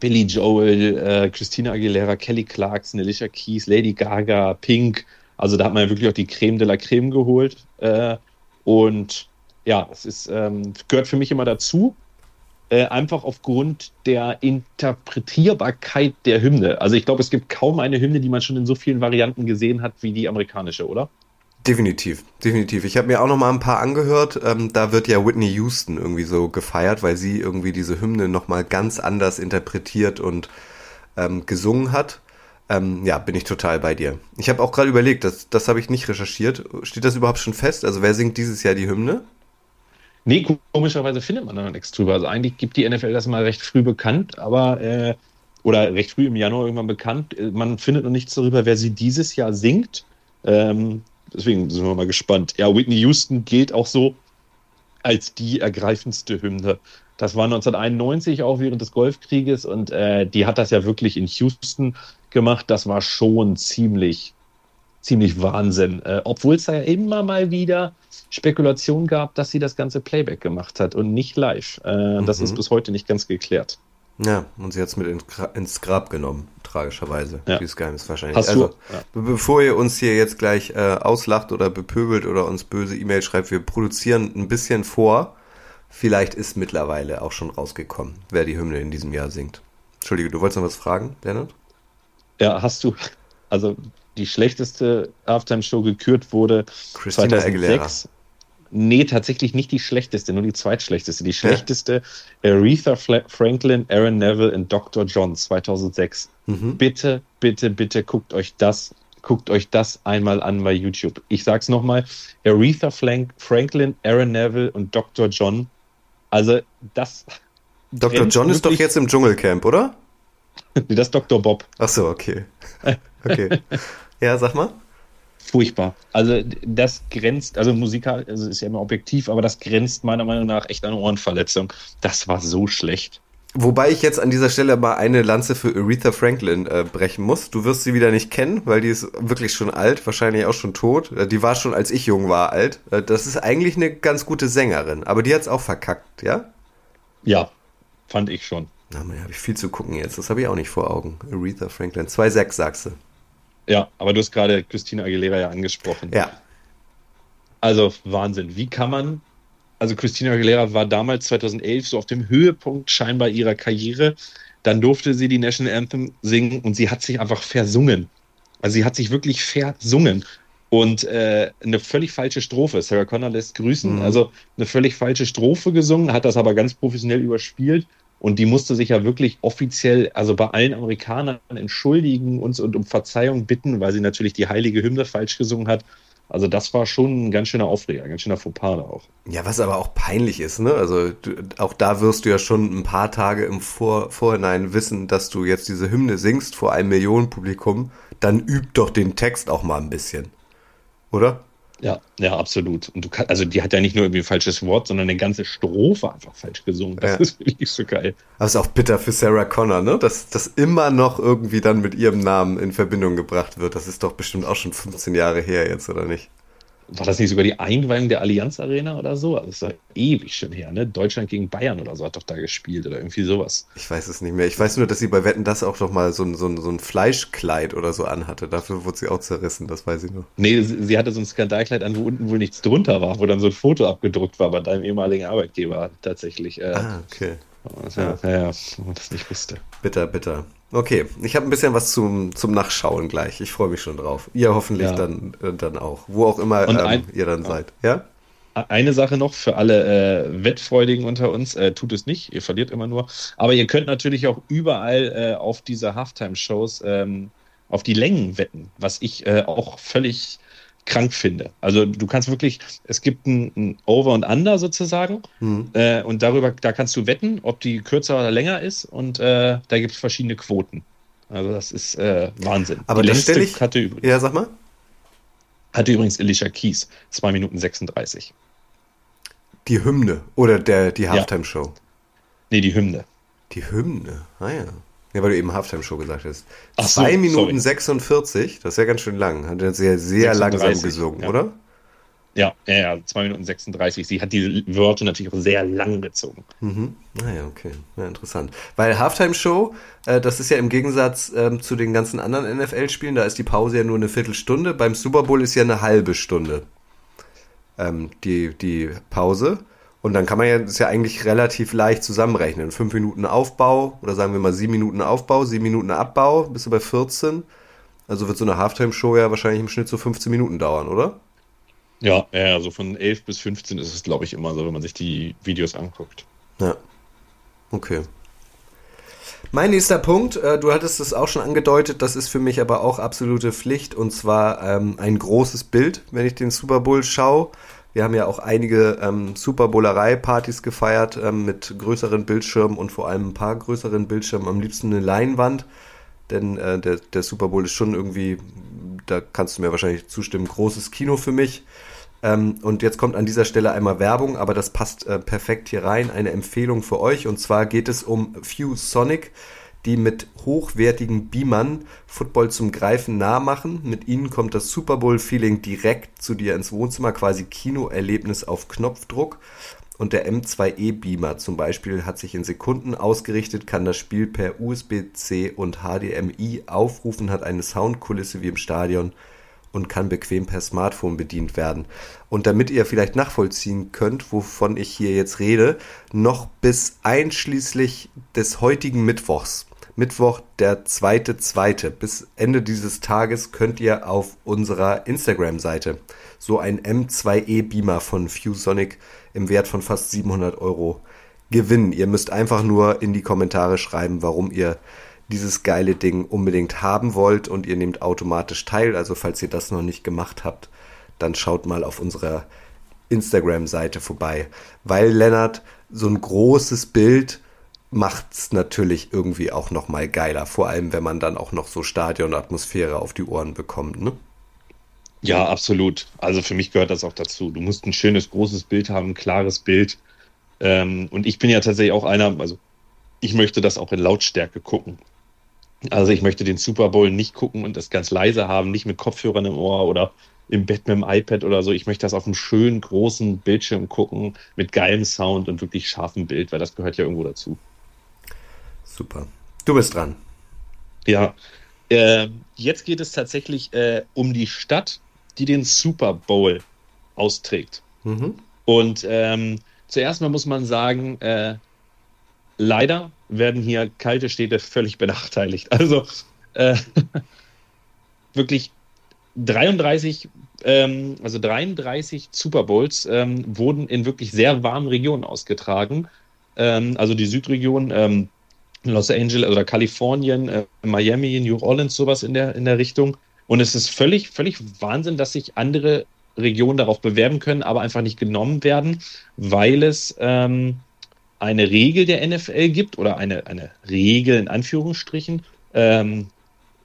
Billy Joel, äh, Christina Aguilera, Kelly Clarkson, Alicia Keys, Lady Gaga, Pink. Also da hat man ja wirklich auch die Creme de la Creme geholt. Äh, und ja, es ist, ähm, gehört für mich immer dazu. Äh, einfach aufgrund der Interpretierbarkeit der Hymne. Also ich glaube, es gibt kaum eine Hymne, die man schon in so vielen Varianten gesehen hat wie die amerikanische, oder? Definitiv, definitiv. Ich habe mir auch noch mal ein paar angehört. Ähm, da wird ja Whitney Houston irgendwie so gefeiert, weil sie irgendwie diese Hymne noch mal ganz anders interpretiert und ähm, gesungen hat. Ähm, ja, bin ich total bei dir. Ich habe auch gerade überlegt, das, das habe ich nicht recherchiert. Steht das überhaupt schon fest? Also wer singt dieses Jahr die Hymne? Nee, komischerweise findet man da noch nichts drüber. Also eigentlich gibt die NFL das mal recht früh bekannt, aber äh, oder recht früh im Januar irgendwann bekannt. Äh, Man findet noch nichts darüber, wer sie dieses Jahr singt. Ähm, deswegen sind wir mal gespannt. Ja, Whitney Houston gilt auch so als die ergreifendste Hymne. Das war 1991 auch während des Golfkrieges und äh, die hat das ja wirklich in Houston gemacht. Das war schon ziemlich, ziemlich Wahnsinn. Äh, Obwohl es da ja immer mal wieder Spekulation gab, dass sie das ganze Playback gemacht hat und nicht live. Äh, Das Mhm. ist bis heute nicht ganz geklärt. Ja, und sie hat es mit ins, Gra ins Grab genommen, tragischerweise. Ja. Dieses Geheimnis wahrscheinlich. Hast also, du? Ja. be bevor ihr uns hier jetzt gleich äh, auslacht oder bepöbelt oder uns böse E-Mails schreibt, wir produzieren ein bisschen vor. Vielleicht ist mittlerweile auch schon rausgekommen, wer die Hymne in diesem Jahr singt. Entschuldige, du wolltest noch was fragen, Leonard? Ja, hast du, also die schlechteste Halftime-Show gekürt wurde Christina 2006. Nee, tatsächlich nicht die schlechteste, nur die zweitschlechteste. Die schlechteste Aretha Fla- Franklin, Aaron Neville und Dr. John 2006. Mhm. Bitte, bitte, bitte guckt euch das, guckt euch das einmal an bei YouTube. Ich sag's nochmal. Aretha Flank, Franklin, Aaron Neville und Dr. John. Also das, Dr. John ist doch jetzt im Dschungelcamp, oder? nee, das ist Dr. Bob. Ach so, okay. Okay. ja, sag mal. Furchtbar. Also das grenzt, also musikal, also ist ja immer objektiv, aber das grenzt meiner Meinung nach echt an Ohrenverletzung. Das war so schlecht. Wobei ich jetzt an dieser Stelle mal eine Lanze für Aretha Franklin äh, brechen muss. Du wirst sie wieder nicht kennen, weil die ist wirklich schon alt, wahrscheinlich auch schon tot. Äh, die war schon, als ich jung war, alt. Äh, das ist eigentlich eine ganz gute Sängerin, aber die hat's auch verkackt, ja? Ja, fand ich schon. Na, man, habe ich viel zu gucken jetzt. Das habe ich auch nicht vor Augen. Aretha Franklin. 2,6 sagst du. Ja, aber du hast gerade Christina Aguilera ja angesprochen. Ja. Also Wahnsinn. Wie kann man, also Christina Aguilera war damals 2011 so auf dem Höhepunkt scheinbar ihrer Karriere. Dann durfte sie die National Anthem singen und sie hat sich einfach versungen. Also sie hat sich wirklich versungen. Und äh, eine völlig falsche Strophe. Sarah Connor lässt grüßen. Mhm. Also eine völlig falsche Strophe gesungen, hat das aber ganz professionell überspielt. Und die musste sich ja wirklich offiziell, also bei allen Amerikanern entschuldigen und, und um Verzeihung bitten, weil sie natürlich die heilige Hymne falsch gesungen hat. Also das war schon ein ganz schöner Aufreger, ein ganz schöner Fauxpas auch. Ja, was aber auch peinlich ist, ne? Also du, auch da wirst du ja schon ein paar Tage im Vor Vorhinein wissen, dass du jetzt diese Hymne singst vor einem Millionenpublikum. Dann üb doch den Text auch mal ein bisschen. oder? Ja, ja, absolut. Und du kannst, also die hat ja nicht nur irgendwie ein falsches Wort, sondern eine ganze Strophe einfach falsch gesungen. Das Ja. ist wirklich so geil. Aber ist auch bitter für Sarah Connor, ne? Dass das immer noch irgendwie dann mit ihrem Namen in Verbindung gebracht wird. Das ist doch bestimmt auch schon 15 Jahre her jetzt, oder nicht? War das nicht sogar die Einweihung der Allianz Arena oder so? Also Das ist doch ewig schon her, ne? Deutschland gegen Bayern oder so hat doch da gespielt oder irgendwie sowas. Ich weiß es nicht mehr. Ich weiß nur, dass sie bei Wetten das auch noch mal so ein, so ein, so ein Fleischkleid oder so anhatte. Dafür wurde sie auch zerrissen, das weiß ich nur. Nee, sie, sie hatte so ein Skandalkleid an, wo unten wohl nichts drunter war, wo dann so ein Foto abgedruckt war bei deinem ehemaligen Arbeitgeber tatsächlich. Äh, Ah, okay. Ja, ja, ja, wenn man das nicht wusste. Bitter, bitter. Okay, ich habe ein bisschen was zum, zum Nachschauen gleich. Ich freue mich schon drauf. Ihr hoffentlich Ja. dann, äh, dann auch. Wo auch immer ähm, ein- ihr dann seid. Ja? Eine Sache noch für alle äh, Wettfreudigen unter uns, äh, tut es nicht, ihr verliert immer nur. Aber ihr könnt natürlich auch überall äh, auf diese Halftime-Shows ähm, auf die Längen wetten, was ich äh, auch völlig krank finde. Also du kannst wirklich, es gibt ein, ein Over und Under sozusagen Hm. äh, und darüber, da kannst du wetten, ob die kürzer oder länger ist und äh, da gibt es verschiedene Quoten. Also das ist äh, Wahnsinn. Aber die das längste ich- hatte, übrigens, Ja, sag mal. hatte übrigens Alicia Keys, 2 Minuten 36. Die Hymne oder der, die Halftime-Show. Nee, die Hymne. Die Hymne, ah ja. Ja, weil du eben Halftime-Show gesagt hast. Ach so, Zwei Minuten sorry. 46, das ist ja ganz schön lang. Hat er sehr, sehr 36, langsam gesungen, ja. oder? Ja, ja, ja, 2 Minuten 36. Sie hat die Wörter natürlich auch sehr lang gezogen. Mhm. Naja, okay. Ja, interessant. Weil Halftime-Show, äh, das ist ja im Gegensatz ähm, zu den ganzen anderen NFL-Spielen, da ist die Pause ja nur eine Viertelstunde. Beim Super Bowl ist ja eine halbe Stunde ähm, die, die Pause. Und dann kann man ja, das ist ja eigentlich relativ leicht zusammenrechnen. Fünf Minuten Aufbau oder sagen wir mal sieben Minuten Aufbau, sieben Minuten Abbau, bist du bei 14. Also wird so eine Halftime-Show ja wahrscheinlich im Schnitt so 15 Minuten dauern, oder? Ja, ja, also von 11 bis 15 ist es, glaube ich, immer so, wenn man sich die Videos anguckt. Ja. Okay. Mein nächster Punkt, äh, du hattest es auch schon angedeutet, das ist für mich aber auch absolute Pflicht und zwar ähm, ein großes Bild, wenn ich den Super Bowl schaue. Wir haben ja auch einige ähm, Super Bowlerei-Partys gefeiert ähm, mit größeren Bildschirmen und vor allem ein paar größeren Bildschirmen, am liebsten eine Leinwand, denn äh, der, der Super Bowl ist schon irgendwie, da kannst du mir wahrscheinlich zustimmen, großes Kino für mich. Ähm, und jetzt kommt an dieser Stelle einmal Werbung, aber das passt äh, perfekt hier rein. Eine Empfehlung für euch. Und zwar geht es um Fuse Sonic, die mit hochwertigen Beamern Football zum Greifen nah machen. Mit ihnen kommt das Super Bowl-Feeling direkt zu dir ins Wohnzimmer, quasi Kinoerlebnis auf Knopfdruck. Und der M2E-Beamer zum Beispiel hat sich in Sekunden ausgerichtet, kann das Spiel per USB-C und HDMI aufrufen, hat eine Soundkulisse wie im Stadion und kann bequem per Smartphone bedient werden. Und damit ihr vielleicht nachvollziehen könnt, wovon ich hier jetzt rede, noch bis einschließlich des heutigen Mittwochs, Mittwoch der zweite zweite, bis Ende dieses Tages könnt ihr auf unserer Instagram-Seite so ein M2E Beamer von ViewSonic im Wert von fast 700 Euro gewinnen. Ihr müsst einfach nur in die Kommentare schreiben, warum ihr dieses geile Ding unbedingt haben wollt und ihr nehmt automatisch teil. Also falls ihr das noch nicht gemacht habt, dann schaut mal auf unserer Instagram-Seite vorbei. Weil Lennart, so ein großes Bild macht's natürlich irgendwie auch noch mal geiler. Vor allem, wenn man dann auch noch so Stadionatmosphäre auf die Ohren bekommt, ne? Ja, absolut. Also für mich gehört das auch dazu. Du musst ein schönes, großes Bild haben, ein klares Bild. Ähm, und ich bin ja tatsächlich auch einer, also ich möchte das auch in Lautstärke gucken. Also ich möchte den Super Bowl nicht gucken und das ganz leise haben, nicht mit Kopfhörern im Ohr oder im Bett mit dem iPad oder so. Ich möchte das auf einem schönen, großen Bildschirm gucken, mit geilem Sound und wirklich scharfem Bild, weil das gehört ja irgendwo dazu. Super. Du bist dran. Ja, äh, jetzt geht es tatsächlich äh, um die Stadt, die den Super Bowl austrägt. Mhm. Und ähm, zuerst mal muss man sagen, äh, leider werden hier kalte Städte völlig benachteiligt. Also äh, wirklich 33, ähm, also 33 Super Bowls ähm, wurden in wirklich sehr warmen Regionen ausgetragen. Ähm, also die Südregion, ähm, Los Angeles oder Kalifornien, äh, Miami, New Orleans, sowas in der, in der Richtung. Und es ist völlig, völlig Wahnsinn, dass sich andere Regionen darauf bewerben können, aber einfach nicht genommen werden, weil es ähm, eine Regel der NFL gibt oder eine, eine Regel in Anführungsstrichen. Ähm,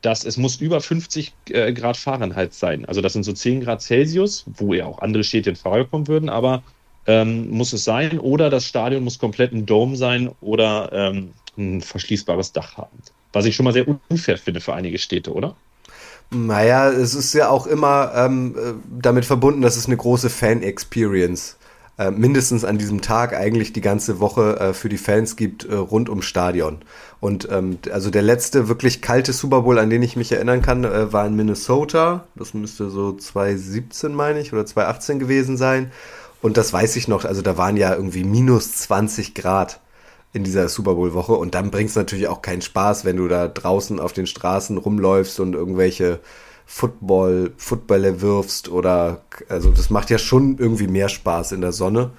dass es muss über 50 äh, Grad Fahrenheit sein. Also das sind so 10 Grad Celsius, wo ja auch andere Städte in Frage kommen würden, aber ähm, muss es sein. Oder das Stadion muss komplett ein Dome sein oder ähm, ein verschließbares Dach haben. Was ich schon mal sehr unfair finde für einige Städte, oder? Naja, es ist ja auch immer ähm, äh, damit verbunden, dass es eine große Fan-Experience äh, mindestens an diesem Tag eigentlich die ganze Woche äh, für die Fans gibt äh, rund ums Stadion. Und ähm, also der letzte wirklich kalte Super Bowl, an den ich mich erinnern kann, äh, war in Minnesota. Das müsste so 2017, meine ich, oder 2018 gewesen sein. Und das weiß ich noch, also da waren ja irgendwie minus 20 Grad in dieser Super Bowl Woche und dann bringt es natürlich auch keinen Spaß, wenn du da draußen auf den Straßen rumläufst und irgendwelche Football, Footballer wirfst oder, also das macht ja schon irgendwie mehr Spaß in der Sonne.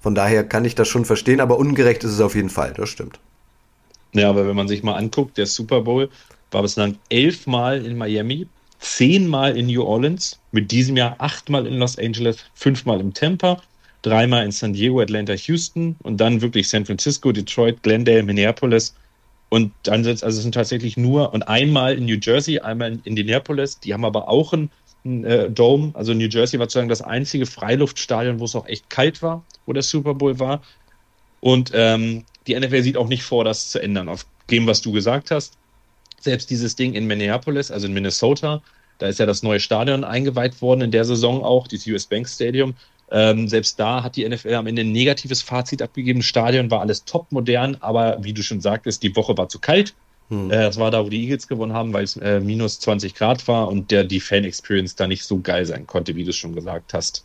Von daher kann ich das schon verstehen, aber ungerecht ist es auf jeden Fall, das stimmt. Ja, aber wenn man sich mal anguckt, der Super Bowl war bislang elfmal in Miami, zehnmal in New Orleans, mit diesem Jahr achtmal in Los Angeles, fünfmal in Tampa, dreimal in San Diego, Atlanta, Houston und dann wirklich San Francisco, Detroit, Glendale, Minneapolis und dann sind es, also es sind tatsächlich nur, und einmal in New Jersey, einmal in Indianapolis, die haben aber auch einen, einen äh, Dome. Also New Jersey war sozusagen das einzige Freiluftstadion, wo es auch echt kalt war, wo der Super Bowl war. Und ähm, die NFL sieht auch nicht vor, das zu ändern, auf dem, was du gesagt hast. Selbst dieses Ding in Minneapolis, also in Minnesota, da ist ja das neue Stadion eingeweiht worden in der Saison auch, dieses US Bank Stadium. Ähm, selbst da hat die NFL am Ende ein negatives Fazit abgegeben. Stadion war alles top modern, aber wie du schon sagtest, die Woche war zu kalt. Hm. Äh, das war da, wo die Eagles gewonnen haben, weil es äh, minus 20 Grad war und der die Fan-Experience da nicht so geil sein konnte, wie du es schon gesagt hast.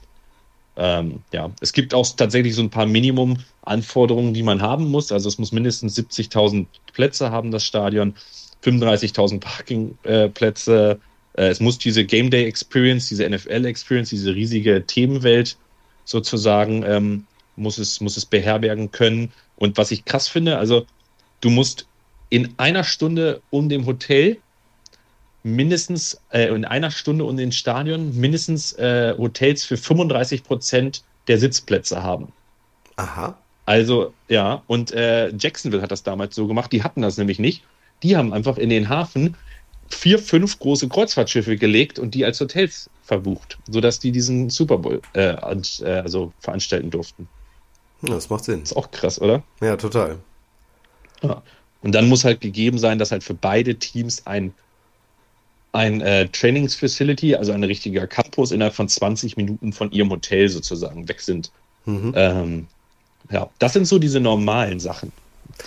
Ähm, ja, es gibt auch tatsächlich so ein paar Minimum-Anforderungen, die man haben muss. Also es muss mindestens 70.000 Plätze haben, das Stadion, 35.000 Parkingplätze. Äh, es muss diese Game Day Experience, diese NFL Experience, diese riesige Themenwelt sozusagen ähm, muss, es, muss es beherbergen können. Und was ich krass finde, also du musst in einer Stunde um dem Hotel mindestens, äh, in einer Stunde um den Stadion mindestens äh, Hotels für 35 Prozent der Sitzplätze haben. Aha. Also, ja, und äh, Jacksonville hat das damals so gemacht, die hatten das nämlich nicht. Die haben einfach in den Hafen vier, fünf große Kreuzfahrtschiffe gelegt und die als Hotels verbucht, sodass die diesen Super Bowl äh, äh, also veranstalten durften. Ja, das macht Sinn. Ist auch krass, oder? Ja, total. Ja. Und dann muss halt gegeben sein, dass halt für beide Teams ein, ein äh, Trainingsfacility, also ein richtiger Campus, innerhalb von 20 Minuten von ihrem Hotel sozusagen weg sind. Mhm. Ähm, ja, das sind so diese normalen Sachen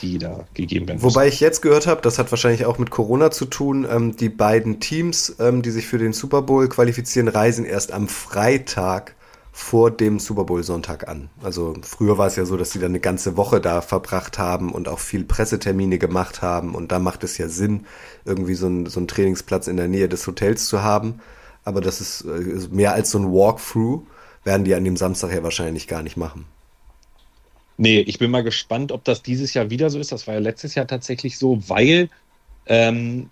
die da gegeben werden. Wobei ich jetzt gehört habe, das hat wahrscheinlich auch mit Corona zu tun, ähm, die beiden Teams, ähm, die sich für den Super Bowl qualifizieren, reisen erst am Freitag vor dem Super Bowl Sonntag an. Also früher war es ja so, dass sie dann eine ganze Woche da verbracht haben und auch viel Pressetermine gemacht haben und da macht es ja Sinn, irgendwie so, ein, so einen Trainingsplatz in der Nähe des Hotels zu haben. Aber das ist äh, mehr als so ein Walkthrough, werden die an dem Samstag ja wahrscheinlich gar nicht machen. Nee, ich bin mal gespannt, ob das dieses Jahr wieder so ist. Das war ja letztes Jahr tatsächlich so, weil ähm,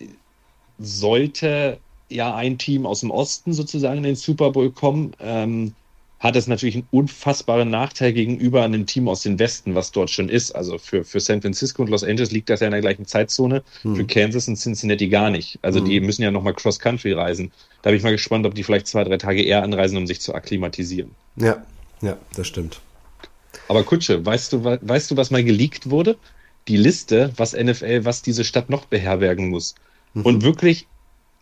sollte ja ein Team aus dem Osten sozusagen in den Super Bowl kommen, ähm, hat es natürlich einen unfassbaren Nachteil gegenüber einem Team aus dem Westen, was dort schon ist. Also für, für San Francisco und Los Angeles liegt das ja in der gleichen Zeitzone, hm. für Kansas und Cincinnati gar nicht. Also hm. die müssen ja nochmal Cross-Country reisen. Da bin ich mal gespannt, ob die vielleicht zwei, drei Tage eher anreisen, um sich zu akklimatisieren. Ja, ja, das stimmt. Aber Kutsche, weißt du, weißt du, was mal geleakt wurde? Die Liste, was NFL, was diese Stadt noch beherbergen muss. Mhm. Und wirklich,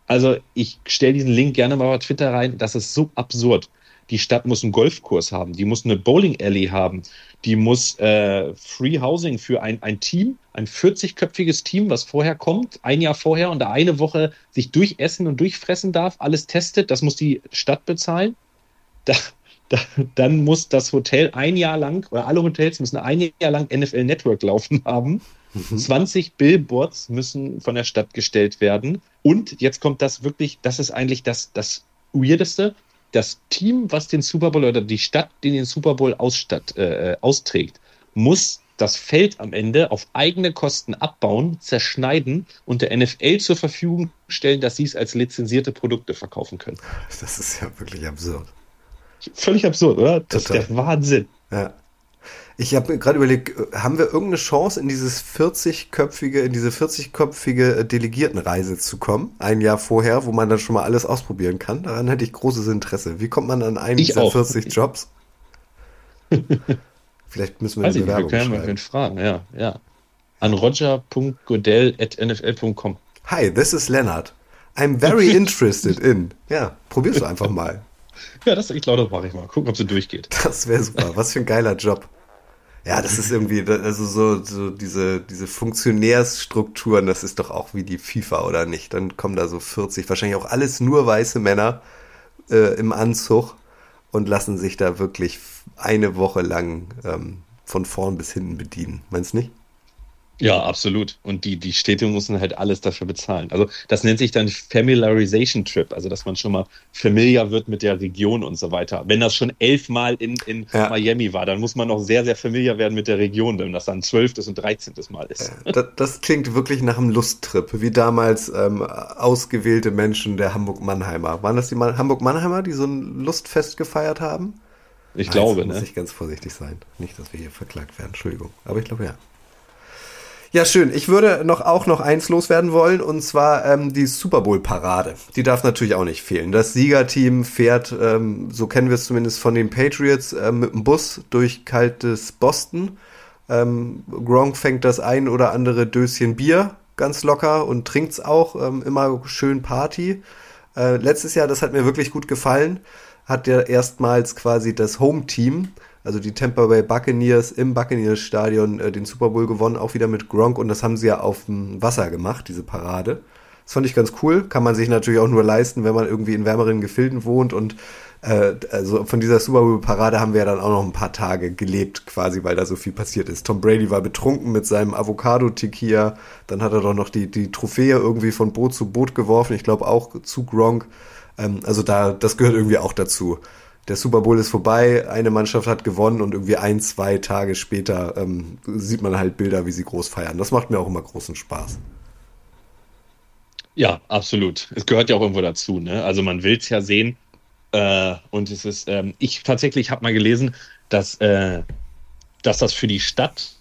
also ich stelle diesen Link gerne mal bei Twitter rein, das ist so absurd. Die Stadt muss einen Golfkurs haben, die muss eine Bowling Alley haben, die muss äh, Free Housing für ein, ein Team, ein 40-köpfiges Team, was vorher kommt, ein Jahr vorher und da eine Woche sich durchessen und durchfressen darf, alles testet, das muss die Stadt bezahlen. Da, da, dann muss das Hotel ein Jahr lang, oder alle Hotels müssen ein Jahr lang NFL Network laufen haben. Mhm. 20 Billboards müssen von der Stadt gestellt werden. Und jetzt kommt das wirklich, das ist eigentlich das, das Weirdeste. Das Team, was den Super Bowl oder die Stadt, die den Super Bowl ausstatt, äh, austrägt, muss das Feld am Ende auf eigene Kosten abbauen, zerschneiden und der NFL zur Verfügung stellen, dass sie es als lizenzierte Produkte verkaufen können. Das ist ja wirklich absurd. Völlig absurd, oder? Das Total. ist der Wahnsinn. Ja. Ich habe gerade überlegt, haben wir irgendeine Chance, in dieses 40-köpfige, in diese 40-köpfige Delegiertenreise zu kommen? Ein Jahr vorher, wo man dann schon mal alles ausprobieren kann? Daran hätte ich großes Interesse. Wie kommt man an einen Ich dieser auch. 40 Jobs? Vielleicht müssen wir Weiß eine ich nicht, wir Bewerbung können schreiben. wen fragen, ja, ja. An roger.godell.nfl.com. Hi, this is Leonard. I'm very interested in. Ja, probier's einfach mal. Ja, das, ich glaube, das mache ich mal. Gucken, ob sie durchgeht. Das wäre super. Was für ein geiler Job. Ja, das ist irgendwie, also so, so diese, diese Funktionärsstrukturen, das ist doch auch wie die FIFA, oder nicht? Dann kommen da so 40, wahrscheinlich auch alles nur weiße Männer äh, im Anzug und lassen sich da wirklich eine Woche lang ähm, von vorn bis hinten bedienen. Meinst nicht? Ja, absolut. Und die, die Städte müssen halt alles dafür bezahlen. Also das nennt sich dann Familiarization Trip, also dass man schon mal familiar wird mit der Region und so weiter. Wenn das schon elfmal in, in Ja. Miami war, dann muss man noch sehr, sehr familiar werden mit der Region, wenn das dann zwölftes und dreizehntes Mal ist. Das, das klingt wirklich nach einem Lusttrip, wie damals ähm, ausgewählte Menschen der Hamburg-Mannheimer. Waren das die Man- Hamburg-Mannheimer, die so ein Lustfest gefeiert haben? Ich glaube, Jetzt muss ne? ich ganz vorsichtig sein. Nicht, dass wir hier verklagt werden. Entschuldigung. Aber ich glaube ja. Ja, schön. Ich würde noch auch noch eins loswerden wollen, und zwar ähm, die Super Bowl-Parade. Die darf natürlich auch nicht fehlen. Das Siegerteam fährt, ähm, so kennen wir es zumindest von den Patriots, ähm, mit dem Bus durch kaltes Boston. Ähm, Gronk fängt das ein oder andere Döschen Bier ganz locker und trinkt's auch ähm, immer schön Party. Äh, letztes Jahr, das hat mir wirklich gut gefallen, hat er erstmals quasi das Home-Team, also die Tampa Bay Buccaneers im Buccaneers Stadion äh, den Super Bowl gewonnen, auch wieder mit Gronk und das haben sie ja auf dem Wasser gemacht, diese Parade. Das fand ich ganz cool, kann man sich natürlich auch nur leisten, wenn man irgendwie in wärmeren Gefilden wohnt und äh, also von dieser Super Bowl Parade haben wir ja dann auch noch ein paar Tage gelebt, quasi, weil da so viel passiert ist. Tom Brady war betrunken mit seinem Avocado Tequila, dann hat er doch noch die, die Trophäe irgendwie von Boot zu Boot geworfen, ich glaube auch zu Gronk. Ähm, also da, das gehört irgendwie auch dazu. Der Super Bowl ist vorbei, eine Mannschaft hat gewonnen und irgendwie ein, zwei Tage später ähm, sieht man halt Bilder, wie sie groß feiern. Das macht mir auch immer großen Spaß. Ja, absolut. Es gehört ja auch irgendwo dazu, ne? Also man will es ja sehen. Äh, und es ist, ähm, ich tatsächlich habe mal gelesen, dass, äh, dass das für die Stadt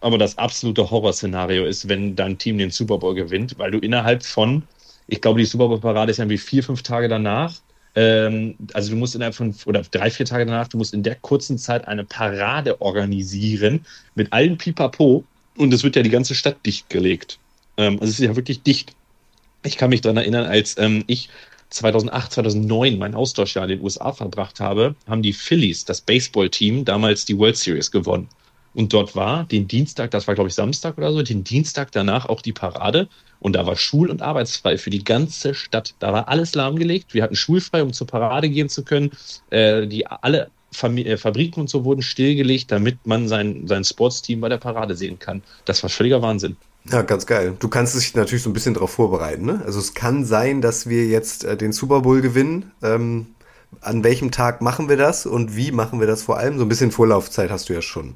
aber das absolute Horrorszenario ist, wenn dein Team den Super Bowl gewinnt, weil du innerhalb von, ich glaube, die Super Bowl-Parade ist ja wie vier, fünf Tage danach. Ähm, also du musst innerhalb von, oder drei, vier Tage danach, du musst in der kurzen Zeit eine Parade organisieren mit allen Pipapo und es wird ja die ganze Stadt dichtgelegt. Ähm, also es ist ja wirklich dicht. Ich kann mich daran erinnern, als ähm, ich 2008, 2009 mein Austauschjahr in den USA verbracht habe, haben die Phillies, das Baseballteam, damals die World Series gewonnen. Und dort war den Dienstag, das war glaube ich Samstag oder so, den Dienstag danach auch die Parade. Und da war schul- und arbeitsfrei für die ganze Stadt. Da war alles lahmgelegt. Wir hatten schulfrei, um zur Parade gehen zu können. Äh, die alle äh, Fabriken und so wurden stillgelegt, damit man sein, sein Sportsteam bei der Parade sehen kann. Das war völliger Wahnsinn. Ja, ganz geil. Du kannst dich natürlich so ein bisschen darauf vorbereiten. Ne? Also es kann sein, dass wir jetzt äh, den Super Bowl gewinnen. Ähm, an welchem Tag machen wir das und wie machen wir das vor allem? So ein bisschen Vorlaufzeit hast du ja schon.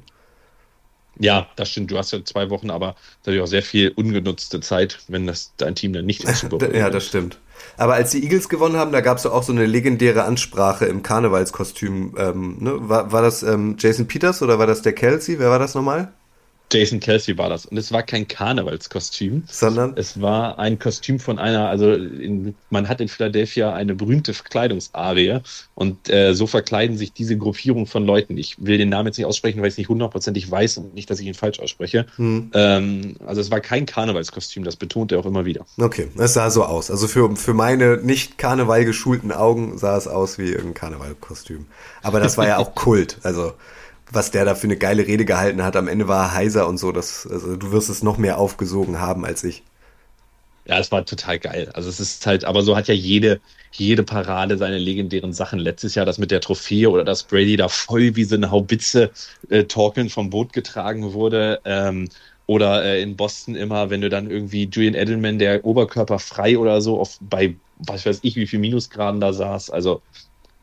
Ja, das stimmt. Du hast ja zwei Wochen, aber natürlich auch sehr viel ungenutzte Zeit, wenn das dein Team dann nicht Bowl ja, das stimmt. Aber als die Eagles gewonnen haben, da gab es auch so eine legendäre Ansprache im Karnevalskostüm. Ähm, ne? war, war das ähm, Jason Peters oder war das der Kelsey? Wer war das nochmal? Jason Kelsey war das. Und es war kein Karnevalskostüm, Sondern es war ein Kostüm von einer, also in, man hat in Philadelphia eine berühmte Verkleidungsarie und äh, so verkleiden sich diese Gruppierung von Leuten. Ich will den Namen jetzt nicht aussprechen, weil ich es nicht hundertprozentig weiß und nicht, dass ich ihn falsch ausspreche. Hm. Ähm, also es war kein Karnevalskostüm, das betont er auch immer wieder. Okay, es sah so aus. Also für, für meine nicht Karneval geschulten Augen sah es aus wie ein Karnevalkostüm. Aber das war ja auch Kult. Also was der da für eine geile Rede gehalten hat, am Ende war er heiser und so. Das, also du wirst es noch mehr aufgesogen haben als ich. Ja, es war total geil. Also es ist halt, aber so hat ja jede, jede Parade seine legendären Sachen. Letztes Jahr das mit der Trophäe oder dass Brady da voll wie so eine Haubitze äh, torkelnd vom Boot getragen wurde. Ähm, oder äh, in Boston immer, wenn du dann irgendwie Julian Edelman, der Oberkörper frei oder so, auf, bei was weiß ich, wie viel Minusgraden da saß. Also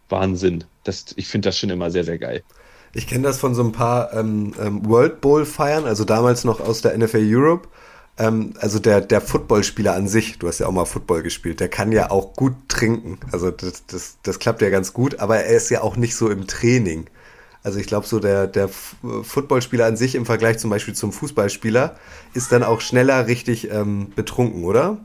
Wahnsinn. Das, ich finde das schon immer sehr, sehr geil. Ich kenne das von so ein paar ähm, ähm, World Bowl Feiern, also damals noch aus der NFL Europe. Ähm, also der, der Footballspieler an sich, du hast ja auch mal Football gespielt, der kann ja auch gut trinken. Also das, das, das klappt ja ganz gut, aber er ist ja auch nicht so im Training. Also ich glaube, so der, der F- Footballspieler an sich im Vergleich zum Beispiel zum Fußballspieler ist dann auch schneller richtig ähm, betrunken, oder?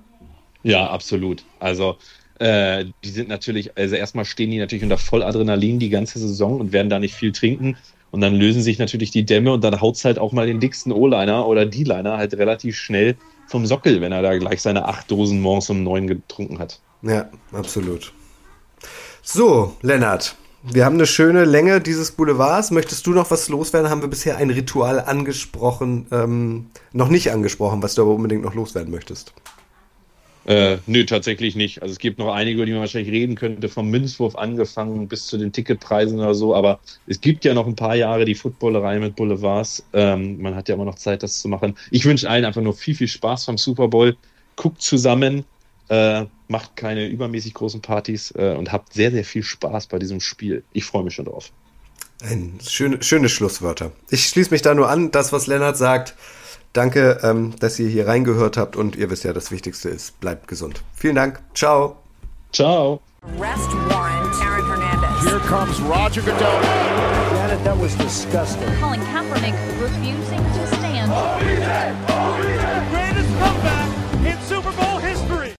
Ja, absolut. Also äh, die sind natürlich, also erstmal stehen die natürlich unter Volladrenalin die ganze Saison und werden da nicht viel trinken. Und dann lösen sich natürlich die Dämme und dann haut's halt auch mal den dicksten O-Liner oder D-Liner halt relativ schnell vom Sockel, wenn er da gleich seine acht Dosen morgens um neun getrunken hat. Ja, absolut. So, Lennart, wir haben eine schöne Länge dieses Boulevards. Möchtest du noch was loswerden? Haben wir bisher ein Ritual angesprochen, ähm, noch nicht angesprochen, was du aber unbedingt noch loswerden möchtest? Äh, nö, tatsächlich nicht. Also es gibt noch einige, über die man wahrscheinlich reden könnte, vom Münzwurf angefangen bis zu den Ticketpreisen oder so, aber es gibt ja noch ein paar Jahre die Footballerei mit Boulevards. Ähm, man hat ja immer noch Zeit, das zu machen. Ich wünsche allen einfach nur viel, viel Spaß beim Super Bowl. Guckt zusammen, äh, macht keine übermäßig großen Partys äh, und habt sehr, sehr viel Spaß bei diesem Spiel. Ich freue mich schon drauf. Ein schöne, schöne Schlusswörter. Ich schließe mich da nur an, das, was Lennart sagt. Danke, ähm, dass ihr hier reingehört habt und ihr wisst ja, das Wichtigste ist, bleibt gesund. Vielen Dank. Ciao. Ciao. Arrest warrant, Aaron Hernandez. Here comes Roger Goodell. Janet, that was disgusting. Colin Kaepernick refusing to stand. Comeback